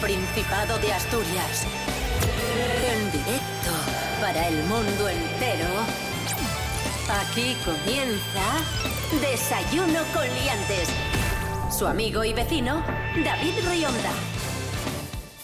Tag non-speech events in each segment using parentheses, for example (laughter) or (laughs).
Principado de Asturias. En directo para el mundo entero. Aquí comienza Desayuno con Liantes. Su amigo y vecino, David Rionda.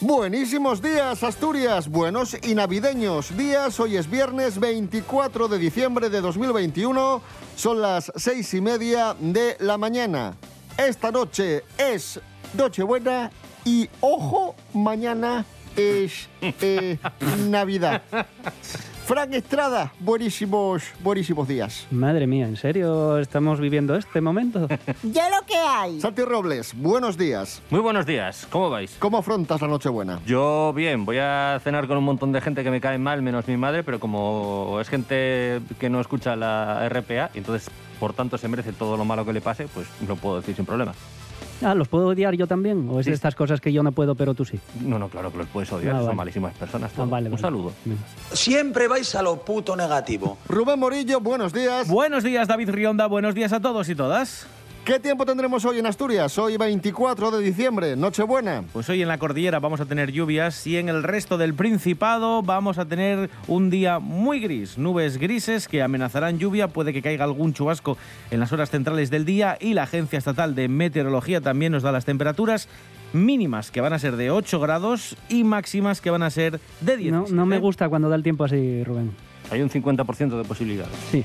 Buenísimos días, Asturias. Buenos y navideños días. Hoy es viernes 24 de diciembre de 2021. Son las seis y media de la mañana. Esta noche es Nochebuena y, ojo, mañana es eh, Navidad. Frank Estrada, buenísimos, buenísimos días. Madre mía, ¿en serio estamos viviendo este momento? (laughs) Ya lo que hay. Santi Robles, buenos días. Muy buenos días, ¿cómo vais? ¿Cómo afrontas la Nochebuena? Yo bien, voy a cenar con un montón de gente que me cae mal, menos mi madre, pero como es gente que no escucha la RPA, y entonces por tanto se merece todo lo malo que le pase, pues lo puedo decir sin problema. Ah, ¿los puedo odiar yo también? ¿O es de estas cosas que yo no puedo, pero tú sí? No, no, claro que los puedes odiar, Ah, son vale. malísimas personas. Ah, vale, un vale. saludo. Siempre vais a lo puto negativo. Rubén Morillo, buenos días. Buenos días, David Rionda. Buenos días a todos y todas. ¿Qué tiempo tendremos hoy en Asturias? Hoy 24 de diciembre, Nochebuena. Pues hoy en la cordillera vamos a tener lluvias y en el resto del Principado vamos a tener un día muy gris. Nubes grises que amenazarán lluvia, puede que caiga algún chubasco en las horas centrales del día y la Agencia Estatal de Meteorología también nos da las temperaturas mínimas que van a ser de 8 grados y máximas que van a ser de 10. No, no me gusta cuando da el tiempo así, Rubén. Hay un 50% de posibilidades. Sí.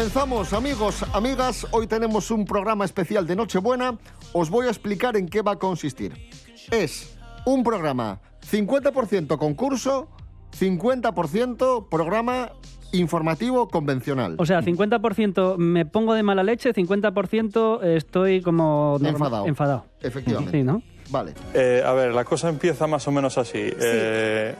Comenzamos, amigos, amigas. Hoy tenemos un programa especial de Nochebuena. Os voy a explicar en qué va a consistir. Es un programa 50% concurso, 50% programa informativo convencional. O sea, 50% me pongo de mala leche, 50% estoy como... Enfadado. Enfadado. Efectivamente. Sí, ¿no? Vale. Eh, a ver, la cosa empieza más o menos así. Eh,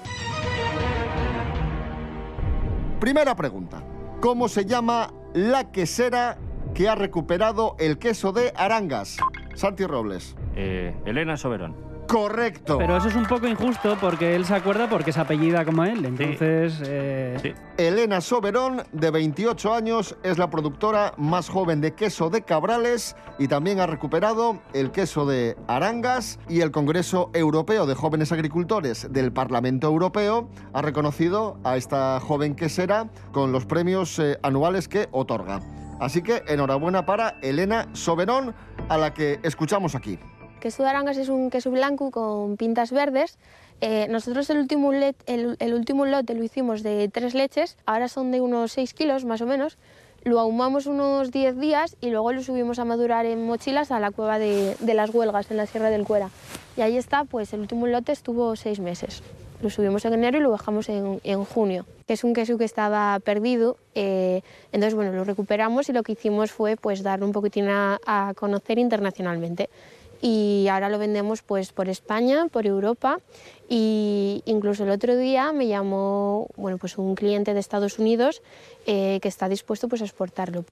Primera pregunta. ¿Cómo se llama la quesera que ha recuperado el queso de Arangas? Santi Robles. Eh, Elena Soberón. Correcto. Pero eso es un poco injusto porque él se acuerda porque es apellida como él. Entonces, eh, Sí. Elena Soberón, de 28 años, es la productora más joven de queso de Cabrales y también ha recuperado el queso de Arangas y el Congreso Europeo de Jóvenes Agricultores del Parlamento Europeo ha reconocido a esta joven quesera con los premios eh, anuales que otorga. Así que enhorabuena para Elena Soberón, a la que escuchamos aquí. Queso de Arangas es un queso blanco con pintas verdes. Eh, nosotros el último, el, último lote lo hicimos de tres leches, ahora son de unos 6 kilos más o menos. Lo ahumamos unos 10 días y luego lo subimos a madurar en mochilas a la cueva de, las Huelgas, en la Sierra del Cuera. Y ahí está, pues el último lote estuvo 6 meses. Lo subimos en enero y lo bajamos en, en junio. Que es un queso que estaba perdido, eh, entonces bueno, lo recuperamos y lo que hicimos fue pues darlo un poquitín a conocer internacionalmente y ahora lo vendemos pues por España, por Europa y incluso el otro día me llamó bueno pues un cliente de Estados Unidos eh, que está dispuesto pues a exportarlo.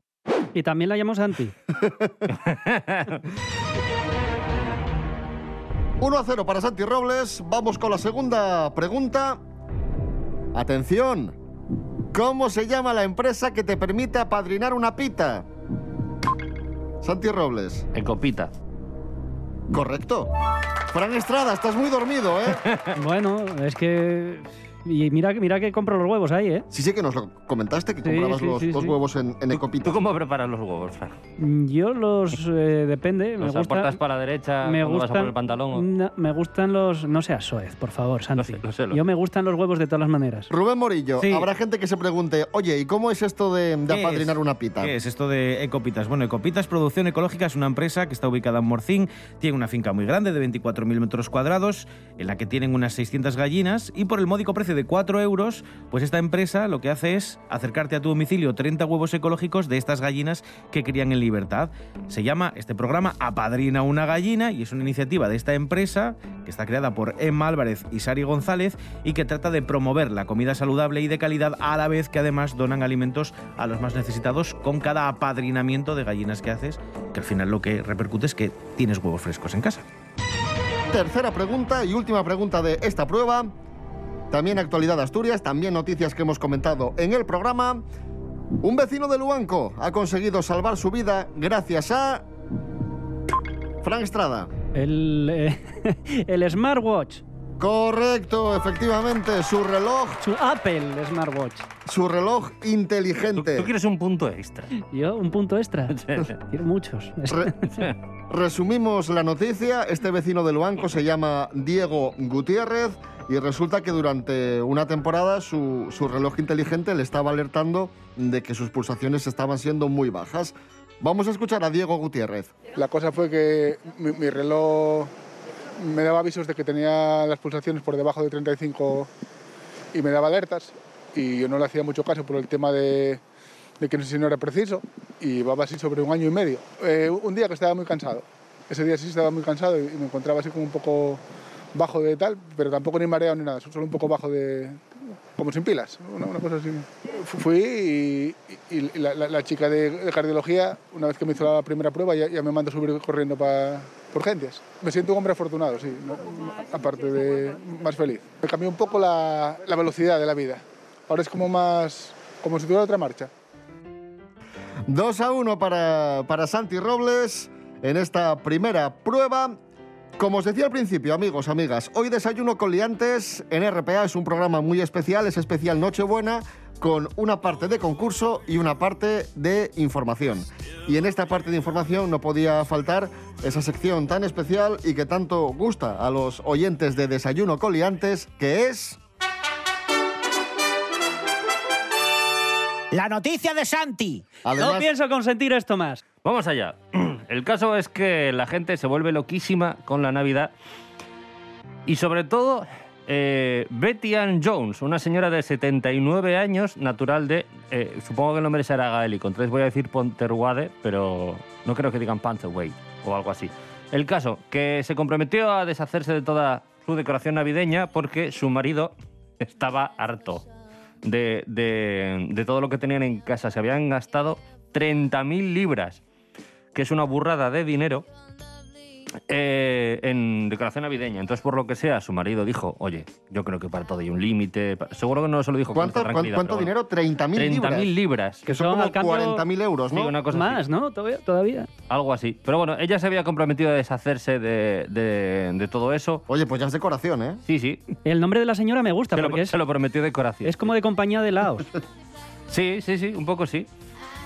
y también la llamo Santi. (laughs) 1 a 0 para Santi Robles. Vamos con la segunda pregunta. Atención. ¿Cómo se llama la empresa que te permite apadrinar una pita? Santi Robles. Ecopita. Correcto. Fran Estrada, estás muy dormido, ¿eh? (laughs) Bueno, es que Y mira, que- mira que compro los huevos ahí, ¿eh? Sí, sí que nos lo comentaste, que Sí, comprabas sí, los, sí, los sí. huevos en, en Ecopitas. ¿Tú cómo preparas los huevos, Fran? Yo los... eh, depende, me ¿Los gusta... aportas para la derecha me cuando vas a gustan, poner el pantalón? o- No, me gustan los... No seas soez, por favor, Santi. sé, lo sé, lo Yo me gustan los huevos de todas las maneras. Rubén Morillo, Sí. habrá gente que se pregunte, oye, ¿y cómo es esto de, de ¿Qué apadrinar es? una pita? ¿Qué es esto de Ecopitas? Bueno, Ecopitas Producción Ecológica es una empresa que está ubicada en Morcín, tiene una finca muy grande de 24.000 metros cuadrados, en la que tienen unas 600 gallinas y por el módico precio de 4 euros, pues esta empresa lo que hace es acercarte a tu domicilio 30 huevos ecológicos de estas gallinas que crían en libertad. Se llama este programa Apadrina una gallina y es una iniciativa de esta empresa que está creada por Emma Álvarez y Sari González y que trata de promover la comida saludable y de calidad a la vez que además donan alimentos a los más necesitados con cada apadrinamiento de gallinas que haces, que al final lo que repercute es que tienes huevos frescos en casa. Tercera pregunta y última pregunta de esta prueba. También actualidad de Asturias, también noticias que hemos comentado en el programa. Un vecino de Luanco ha conseguido salvar su vida gracias a... Frank Estrada. El, eh, (laughs) el smartwatch. Correcto, efectivamente, su reloj, Su Apple Smartwatch. su reloj ¿Tú, inteligente. tú quieres un punto extra. Yo, un punto extra. (laughs) Quiero muchos. Re- (laughs) resumimos la noticia. Este vecino de Luanco se llama Diego Gutiérrez y resulta que durante una temporada su, reloj inteligente le estaba alertando de que sus pulsaciones estaban siendo muy bajas. Vamos a escuchar a Diego Gutiérrez. La cosa fue que mi, reloj me daba avisos de que tenía las pulsaciones por debajo de 35 y me daba alertas y yo no le hacía mucho caso por el tema de, que no sé si no era preciso y llevaba así sobre un año y medio. Eh, un día que estaba muy cansado, ese día sí estaba muy cansado y me encontraba así como un poco bajo de tal, pero tampoco ni mareado ni nada, solo un poco bajo de... como sin pilas, una, una cosa así. Fu- Fui y- y la, la- la chica de, de cardiología, una vez que me hizo la primera prueba, ya, ya me mandó subir corriendo para urgencias. Me siento un hombre afortunado, sí, ¿no? aparte de más feliz. Me cambió un poco la, la velocidad de la vida. Ahora es como más, como si tuviera otra marcha. 2 a 1 para, para Santi Robles en esta primera prueba. Como os decía al principio, amigos, amigas, hoy Desayuno con Liantes en RPA es un programa muy especial, es especial Nochebuena, con una parte de concurso y una parte de información. Y en esta parte de información no podía faltar esa sección tan especial y que tanto gusta a los oyentes de Desayuno con Liantes, que es... La noticia de Santi. No pienso consentir esto más. Vamos allá. (clears throat) El caso es que la gente se vuelve loquísima con la Navidad y sobre todo eh, Betty Ann Jones, una señora de 79 años, natural de, eh, supongo que el nombre será gaélico, entonces voy a decir Ponterwade, pero no creo que digan Pantherway o algo así. El caso, que se comprometió a deshacerse de toda su decoración navideña porque su marido estaba harto de, de- de todo lo que tenían en casa. Se habían gastado 30.000 libras, que es una burrada de dinero, eh, en decoración navideña. Entonces, por lo que sea, su marido dijo, oye, yo creo que para todo hay un límite. Seguro que no se lo dijo con ¿Cuánto, tranquilidad, cuánto bueno. dinero? 30.000 libras. 30.000 libras. Que son como 40.000 euros, ¿no? Sí, una cosa Más, así. ¿no? Todavía. todavía. Algo así. Pero bueno, ella se había comprometido a deshacerse de, de- de todo eso. Oye, pues ya es decoración, ¿eh? Sí, sí. El nombre de la señora me gusta Se lo, porque es, se lo prometió decoración. es como de compañía de Laos. Sí, sí, sí, un poco sí.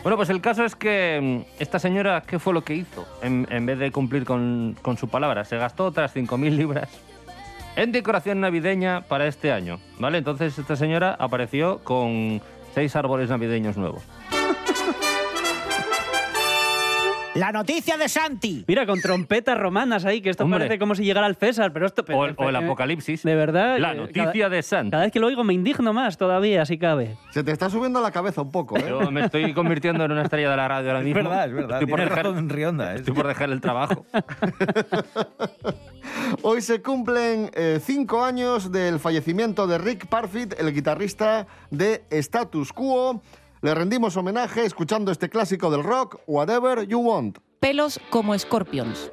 Bueno, pues el caso es que mm, esta señora, ¿qué fue lo que hizo? En, vez de cumplir con, con su palabra, se gastó otras 5.000 libras en decoración navideña para este año, ¿vale? Entonces esta señora apareció con seis árboles navideños nuevos. La noticia de Santi. Mira, con trompetas romanas ahí, que esto Hombre. parece como si llegara al César, pero esto... O el, o el eh, apocalipsis. De verdad. La eh, noticia cada, de Santa. cada vez que lo oigo me indigno más todavía, si cabe. Se te está subiendo a la cabeza un poco, ¿eh? Yo me estoy convirtiendo en una estrella de la radio ahora Es mismo. verdad, es verdad. Estoy por, dejar, razón, Rionda. es- estoy por dejar el trabajo. (laughs) Hoy se cumplen eh, cinco años del fallecimiento de Rick Parfit, el guitarrista de Status Quo. Le rendimos homenaje escuchando este clásico del rock, Whatever You Want. Pelos como escorpions.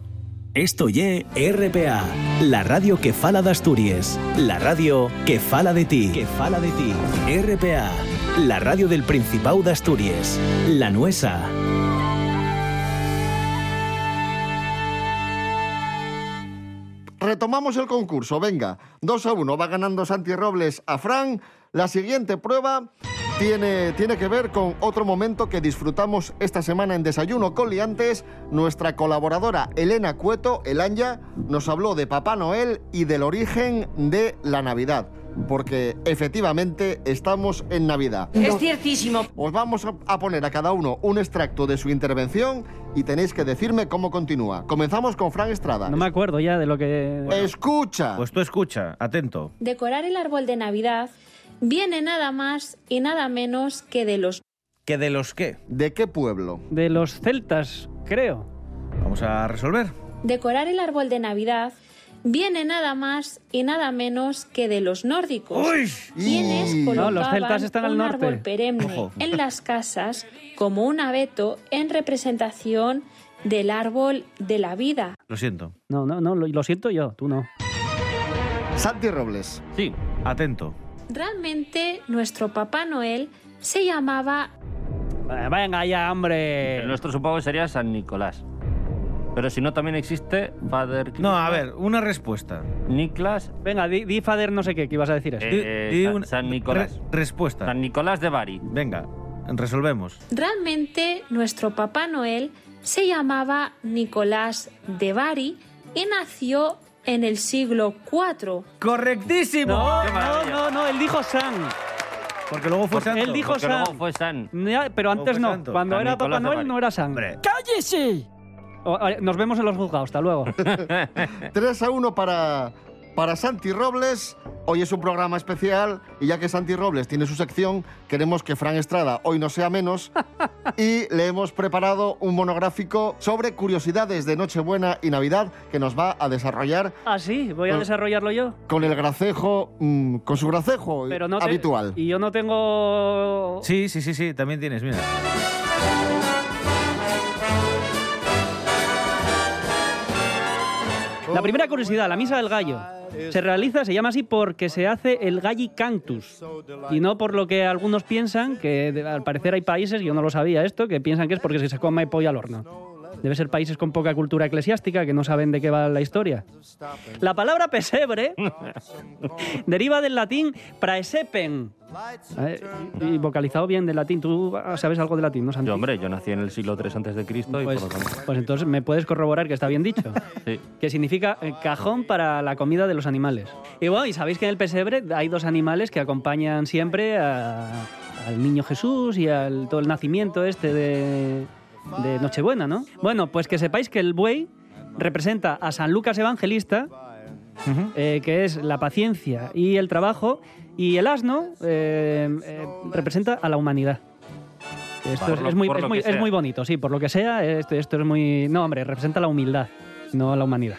Esto ye RPA, la radio que fala de Asturias, la radio que fala de ti, que fala de ti. RPA, la radio del Principado de Asturias, la nuesa. Retomamos el concurso, venga. 2 a 1, va ganando Santi Robles a Fran. La siguiente prueba tiene, tiene que ver con otro momento que disfrutamos esta semana en Desayuno con Liantes. Nuestra colaboradora Elena Cueto, Elanya, nos habló de Papá Noel y del origen de la Navidad. Porque efectivamente estamos en Navidad. Es ciertísimo. Os vamos a- a poner a cada uno un extracto de su intervención y tenéis que decirme cómo continúa. Comenzamos con Fran Estrada. No me acuerdo ya de lo que... Escucha. Pues tú escucha, atento. Decorar el árbol de Navidad viene nada más y nada menos que de los ¿Que de los qué? ¿De qué pueblo? De los celtas, creo. Vamos a resolver. decorar el árbol de Navidad viene nada más y nada menos que de los nórdicos, quienes No, colocaban los celtas están al un norte. árbol perenne Ojo. en las casas como un abeto en representación del árbol de la vida. Lo siento. No, no, no, lo, lo siento yo, tú no. Santi Robles. Sí. Atento. Realmente nuestro Papá Noel se llamaba Venga ya, hombre. El nuestro supongo que sería San Nicolás. Pero si no, también existe Father No, a ver, una respuesta. Niklas. Venga, di, di Fader no sé qué, que ibas a decir eso. eh, Di- di San, San Nicolás. Re- respuesta. San Nicolás de Bari. Venga, resolvemos. Realmente nuestro Papá Noel se llamaba Nicolás de Bari y nació en el siglo IV. ¡Correctísimo! No, no, no, no, él dijo San. Porque luego fue santo. Él dijo Porque San. luego fue San. Ya, pero antes fue no. santo. Cuando San era Papá Nicolás de Noel Bari. no era San. Hombre. ¡Cállese! O- a- nos vemos en los juzgados, hasta luego. (laughs) 3 a 1 para, para Santi Robles. Hoy es un programa especial y ya que Santi Robles tiene su sección, queremos que Fran Estrada hoy no sea menos (laughs) y le hemos preparado un monográfico sobre curiosidades de Nochebuena y Navidad que nos va a desarrollar ah, sí, voy a Con- desarrollarlo yo. con el gracejo, mm, con su gracejo Pero no te- habitual. Y yo no tengo... Sí, sí, sí, sí, también tienes, mira. La primera curiosidad, la misa del gallo. Se realiza, se llama así porque se hace el galli cantus. Y no por lo que algunos piensan, que al parecer hay países, yo no lo sabía esto, que piensan que es porque se come pollo al horno. Debe ser países con poca cultura eclesiástica que no saben de qué va la historia. La palabra pesebre (laughs) deriva del latín praesepen. Eh, Y vocalizado bien del latín. ¿Tú sabes algo de latín, no, Santi? Yo, hombre, yo nací en el siglo III antes de Cristo y Pues, por lo tanto. pues entonces me puedes corroborar que está bien dicho. (laughs) Sí. que significa eh, cajón para la comida de los animales. Y bueno, y sabéis que en el pesebre hay dos animales que acompañan siempre a- al niño Jesús y al todo el nacimiento este de, de Nochebuena, ¿no? Bueno, pues que sepáis que el buey representa a San Lucas Evangelista, eh, que es la paciencia y el trabajo, y el asno eh, eh, representa a la humanidad. Esto es, lo- es muy, es muy- es muy bonito, sí, por lo que sea, esto, esto es muy... No, hombre, representa la humildad, (laughs) no a la humanidad.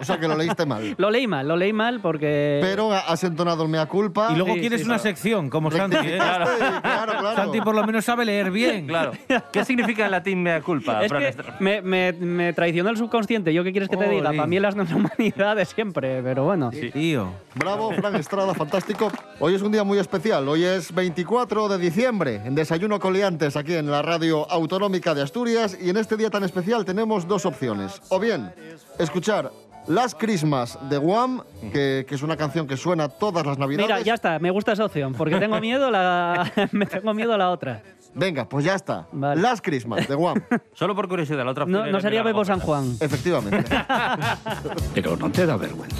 O sea que lo leíste mal. lo leí mal, lo leí mal porque... Pero has entonado el mea culpa. Y luego Sí, quieres sí, una claro. sección, como Santi. ¿eh? Claro, (laughs) claro, claro. Santi por lo menos sabe leer bien. Claro. ¿Qué significa en latín mea culpa? Es que me, me, me traicionó el subconsciente. ¿Yo qué quieres que te diga? Para mí el asno es la humanidad de siempre, pero bueno. Tío. Bravo, Fran Estrada, fantástico. Hoy es un día muy especial. Hoy es 24 de diciembre, en Desayuno Coliantes, aquí en la radio autonómica de Asturias. Y en este día tan especial tenemos dos opciones. O bien escuchar Las Christmas de Wham, que, que es una canción que suena todas las navidades. Mira, ya está, me gusta esa opción, porque tengo miedo a la, (laughs) me tengo miedo a la otra. Venga, pues ya está. Las Christmas de Wham. (laughs) Solo por curiosidad, la otra No, opción no era sería Bebo San Juan. Efectivamente. (laughs) Pero no te da vergüenza.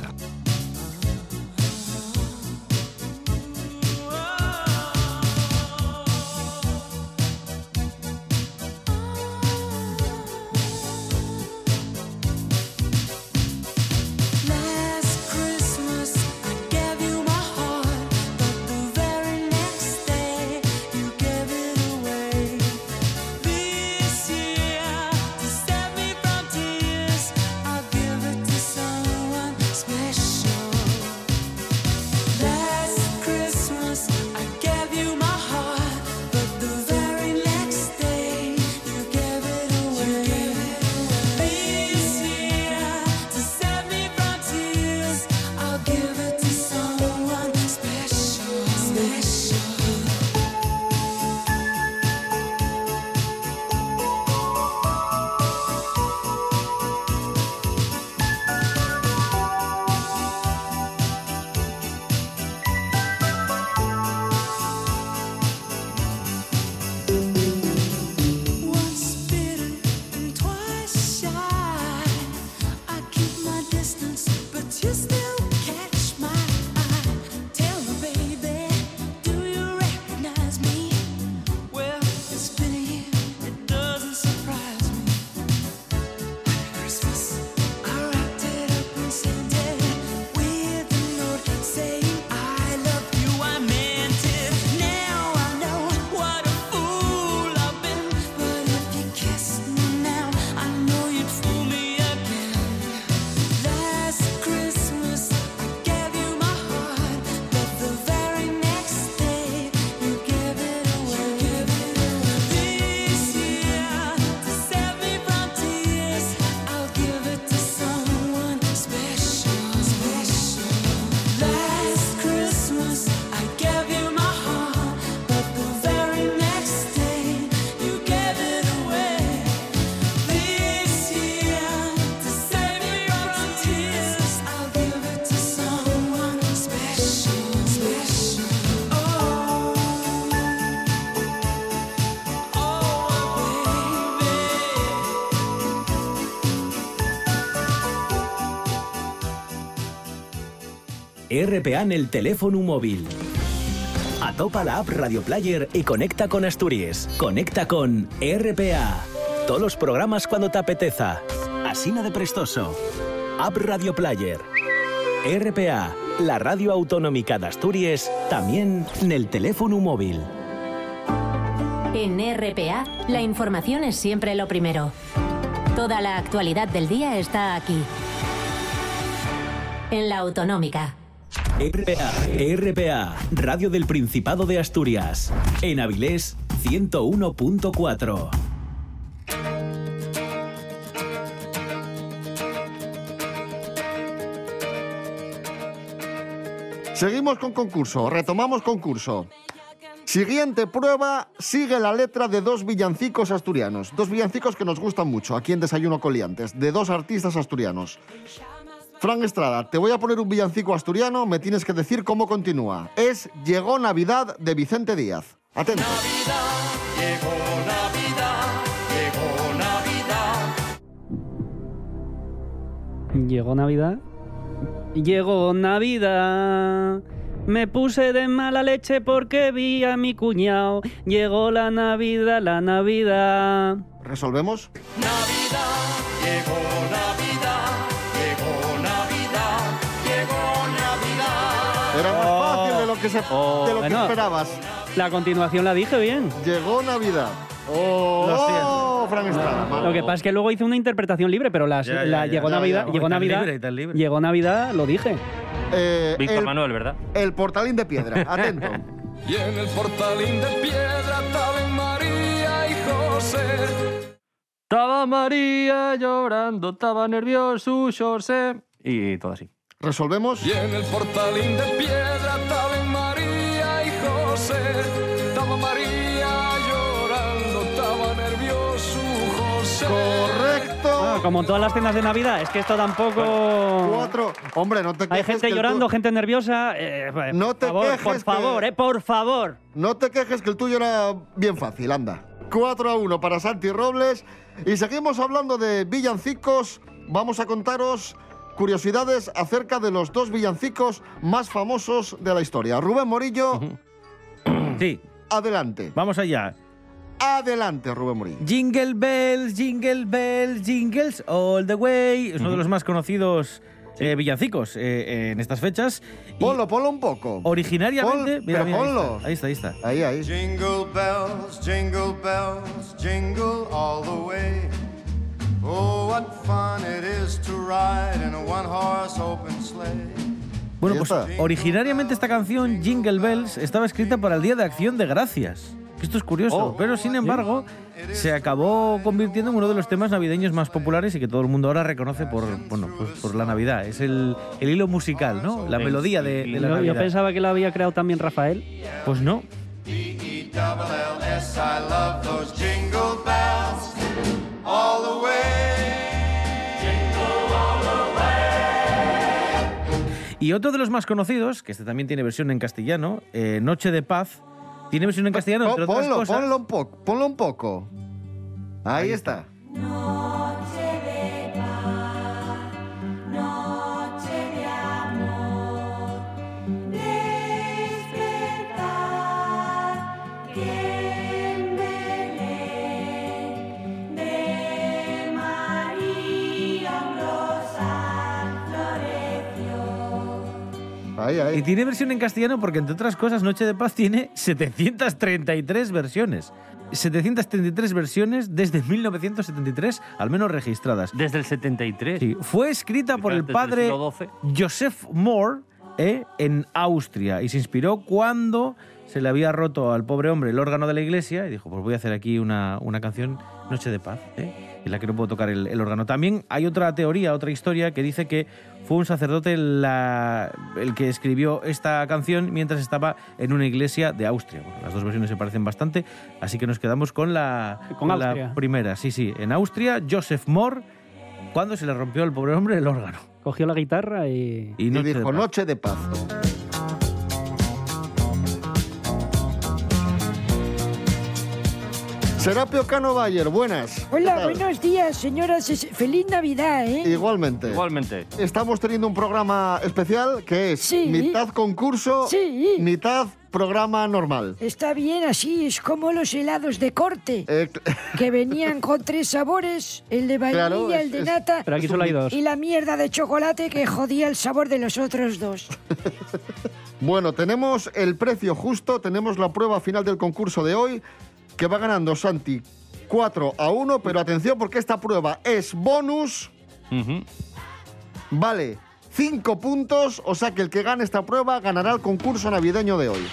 RPA en el teléfono móvil. Atopa la app Radio Player y conecta con Asturias. Conecta con RPA. Todos los programas cuando te apeteza. Asina de Prestoso. App Radio Player. RPA, la radio autonómica de Asturias, también en el teléfono móvil. En RPA, la información es siempre lo primero. Toda la actualidad del día está aquí. En la autonómica. RPA, RPA, Radio del Principado de Asturias. En Avilés, 101.4. Seguimos con concurso, retomamos concurso. Siguiente prueba, sigue la letra de dos villancicos asturianos. Dos villancicos que nos gustan mucho, aquí en Desayuno Coliantes, de dos artistas asturianos. Fran Estrada, te voy a poner un villancico asturiano, me tienes que decir cómo continúa. Es Llegó Navidad de Vicente Díaz. Atento. Llegó Navidad, llegó Navidad. Llegó Navidad. Llegó Navidad. Me puse de mala leche porque vi a mi cuñado. Llegó la Navidad, la Navidad. ¿Resolvemos? Llegó que, se, de lo que esperabas. La continuación la dije bien. Llegó Navidad. Oh, Lo siento. oh, Fran Estrada. Lo que pasa es que luego hice una interpretación libre, pero las- Ya, ya, la ya, llegó ya, Navidad, ya. llegó Navidad, libre, tan libre. llegó Navidad, lo dije. Eh, Víctor el, Manuel, ¿verdad? el portalín de piedra. (laughs) Atento. Y en el portalín de piedra estaban María y José. Estaba María llorando, estaba nervioso, José. Y todo así. ¿Resolvemos? Y en el portalín de piedra Estaba María llorando, estaba nervioso José. Correcto. Ah, como en todas las cenas de Navidad, es que esto tampoco... Cuatro. Hombre, no te quejes. Hay gente que el llorando, tu- gente nerviosa. eh, por No te favor, quejes Por que- favor, eh, por favor. No te quejes que el tuyo era bien fácil, anda. 4 a 1 para Santi Robles. Y seguimos hablando de villancicos. Vamos a contaros curiosidades acerca de los dos villancicos más famosos de la historia. Rubén Morillo, Sí, adelante. vamos allá. Adelante, Rubén Morillo. Jingle bells, jingle bells, jingles all the way. Es uno de los más conocidos eh, villancicos eh, en estas fechas. Y Ponlo, ponlo un poco. originariamente. Pon- mira, pero mira, ponlo. está, Ahí está, ahí está. Ahí, ahí. Jingle bells, jingle bells, jingle all the way. Oh, what fun it is to ride in a one horse open sleigh. Bueno, pues originariamente esta canción, Jingle Bells, estaba escrita para el Día de Acción de Gracias. Esto es curioso, Oh. pero sin embargo se acabó convirtiendo en uno de los temas navideños más populares y que todo el mundo ahora reconoce por, bueno, pues por la Navidad. Es el, el hilo musical, ¿no? La melodía de, la Yo, yo Navidad. pensaba que lo había creado también Rafael. Pues no. Y otro de los más conocidos, que este también tiene versión en castellano, eh, Noche de Paz, tiene versión en castellano, entre otras ponlo, cosas. ponlo un poco. Ponlo un poco. Ahí, está. Noche Ahí, ahí. Y tiene versión en castellano porque, entre otras cosas, Noche de Paz tiene (laughs) 733 versiones. 733 versiones desde 1973, al menos registradas. Desde el 73. Sí, fue escrita por el padre. Joseph Moore eh, en Austria y se inspiró cuando se le había roto al pobre hombre el órgano de la iglesia y dijo, pues voy a hacer aquí una, una canción Noche de Paz, ¿eh? En la que no puedo tocar el, el órgano. También hay otra teoría, otra historia que dice que fue un sacerdote la- el que escribió esta canción mientras estaba en una iglesia de Austria. Bueno, las dos versiones se parecen bastante, así que nos quedamos con la, Con la Austria. primera. Sí, sí, en Austria, Joseph Moore, cuando se le rompió al pobre hombre el órgano. Cogió la guitarra y... Y, Y Noche de dijo, Paz. Noche de Paz. Serapio Cano Bayer, buenas. Hola, buenos días, señoras. Es- Feliz Navidad, ¿eh? Igualmente. Igualmente. Estamos teniendo un programa especial que es Sí. mitad concurso, Sí. mitad programa normal. Está bien así, es como los helados de corte, Eh, que venían con tres sabores, el de vainilla, Claro, es- el de es- nata Pero aquí solo hay dos. y la mierda de chocolate que jodía el sabor de los otros dos. (laughs) bueno, tenemos el precio justo, tenemos la prueba final del concurso de hoy, que va ganando Santi 4 a 1, pero atención porque esta prueba es bonus, vale 5 puntos, o sea que el que gane esta prueba ganará el concurso navideño de hoy.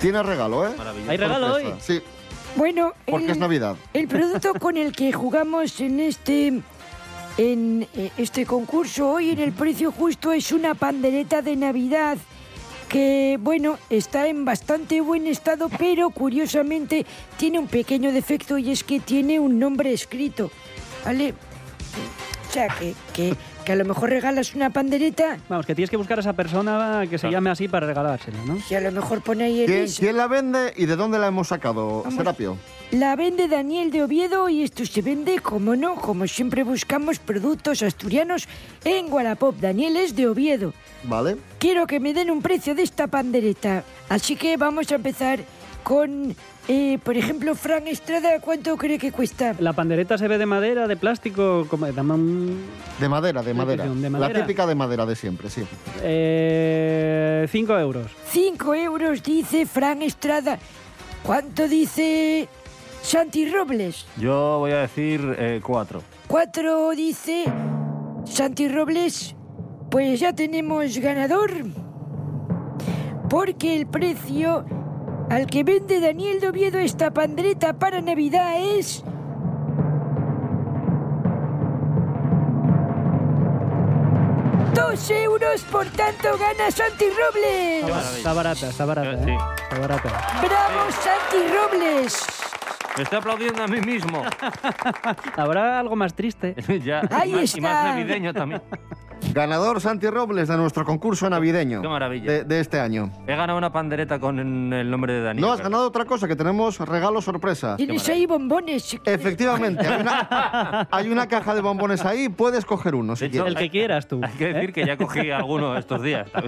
Tiene regalo, ¿eh? ¿Hay regalo hoy? Sí, Bueno, porque el, es Navidad. el producto (laughs) con el que jugamos en este en eh, este concurso hoy en el precio justo es una pandereta de Navidad que bueno está en bastante buen estado pero curiosamente tiene un pequeño defecto y es que tiene un nombre escrito vale o sea que, que, que a lo mejor regalas una pandereta Vamos, que tienes que buscar a esa persona que se llame así para regalársela, ¿no? y a lo mejor pone ahí el ¿Quién, quién la vende y de dónde la hemos sacado, Vamos. Serapio? La vende Daniel de Oviedo y esto se vende, como no, como siempre buscamos productos asturianos en Wallapop. Daniel es de Oviedo. ¿Vale? Quiero que me den un precio de esta pandereta. Así que vamos a empezar con, eh, por ejemplo, Fran Estrada, ¿cuánto cree que cuesta? La pandereta se ve de madera, de plástico, como. De madera, de madera. de La madera. típica de madera de siempre, sí. Eh, cinco euros. Cinco euros, dice Fran Estrada. ¿Cuánto dice Santi Robles? Yo voy a decir eh, cuatro. Cuatro, dice Santi Robles. Pues ya tenemos ganador. Porque el precio al que vende Daniel Doviedo esta pandreta para Navidad es... Dos euros, por tanto, gana Santi Robles. Está barata, está barata. Eh, eh. barata. ¡Bravo, Santi Robles! Me estoy aplaudiendo a mí mismo. (laughs) Habrá algo más triste. (laughs) ya, Ahí está. y más navideño también. (laughs) Ganador Santi Robles de nuestro concurso navideño. Qué maravilla. De, de este año. He ganado una pandereta con el nombre de Dani. No has ganado otra cosa, que tenemos regalo sorpresa. Tienes ahí bombones. Efectivamente, hay una, (laughs) hay una caja de bombones ahí, puedes coger uno si De hecho, quieres. El que quieras tú. Hay que decir que ya cogí alguno estos días. (laughs)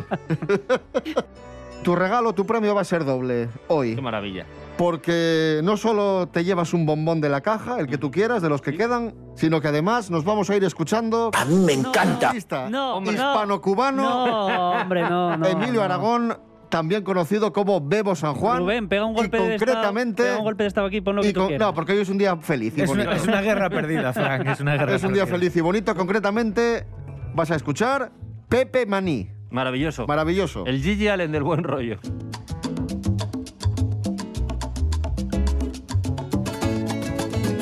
Tu regalo, tu premio va a ser doble hoy. Qué maravilla. Porque no solo te llevas un bombón de la caja, el que tú quieras, de los que quedan, sino que además nos vamos a ir escuchando. A mí me encanta. No, hombre, no. hispano-cubano, No, hombre, no, no. Emilio no. Aragón, también conocido como Bebo San Juan. Rubén, pega un y golpe de estado. concretamente, Pega un golpe de estado aquí, pon lo y que tú con- quieras. no, porque hoy es un día feliz y Es una, bonito. es una guerra perdida, Frank. Es una (laughs) guerra Es un día feliz y bonito. Concretamente, vas a escuchar Pepe Maní. Maravilloso. Maravilloso. El Gigi Allen del buen rollo.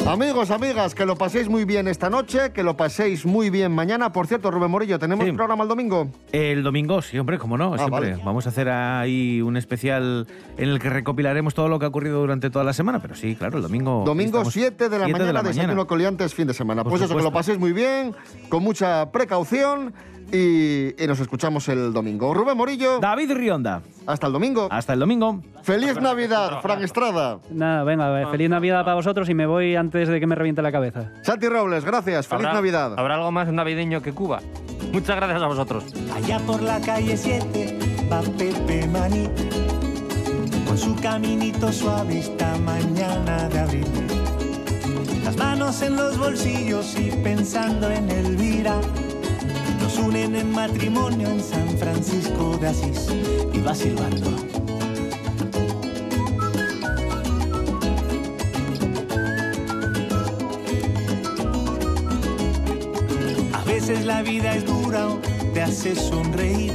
Amigos, amigas, que lo paséis muy bien esta noche, que lo paséis muy bien mañana. Por cierto, Rubén Morillo, ¿tenemos Sí. programa el domingo? El domingo, sí, hombre, cómo no, Ah, siempre. vale. Vamos a hacer ahí un especial en el que recopilaremos todo lo que ha ocurrido durante toda la semana, pero sí, claro, el domingo. Domingo estamos 7 de la 7 mañana, de la desayuno coliantes, fin de semana. Por pues eso, que lo supuesto. paséis muy bien, con mucha precaución y, y nos escuchamos el domingo. Rubén Morillo, David Rionda. hasta el domingo. Hasta el domingo. ¡Feliz Navidad, Fran Estrada! Nada, venga, feliz Navidad para vosotros y me voy antes de que me reviente la cabeza. Santi Robles, gracias. ¡Feliz ¿Habrá- Navidad! ¿Habrá algo más navideño que Cuba? Muchas gracias a vosotros. Allá por la calle 7 va Pepe Maní con su caminito suave esta mañana de abril. Las manos en los bolsillos y pensando en Elvira. Nos unen en matrimonio en San Francisco de Asís y va silbando. La vida es dura te hace sonreír.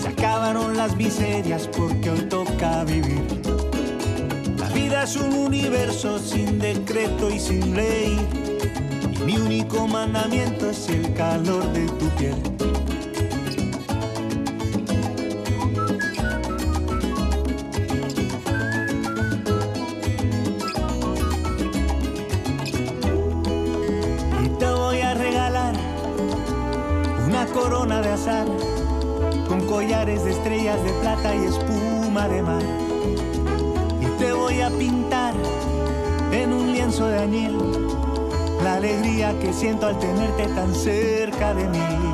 Se acabaron las miserias porque hoy toca vivir. La vida es un universo sin decreto y sin ley. Y mi único mandamiento es el calor de tu piel. Y espuma de mar. Y te voy a pintar en un lienzo de añil la alegría que siento al tenerte tan cerca de mí.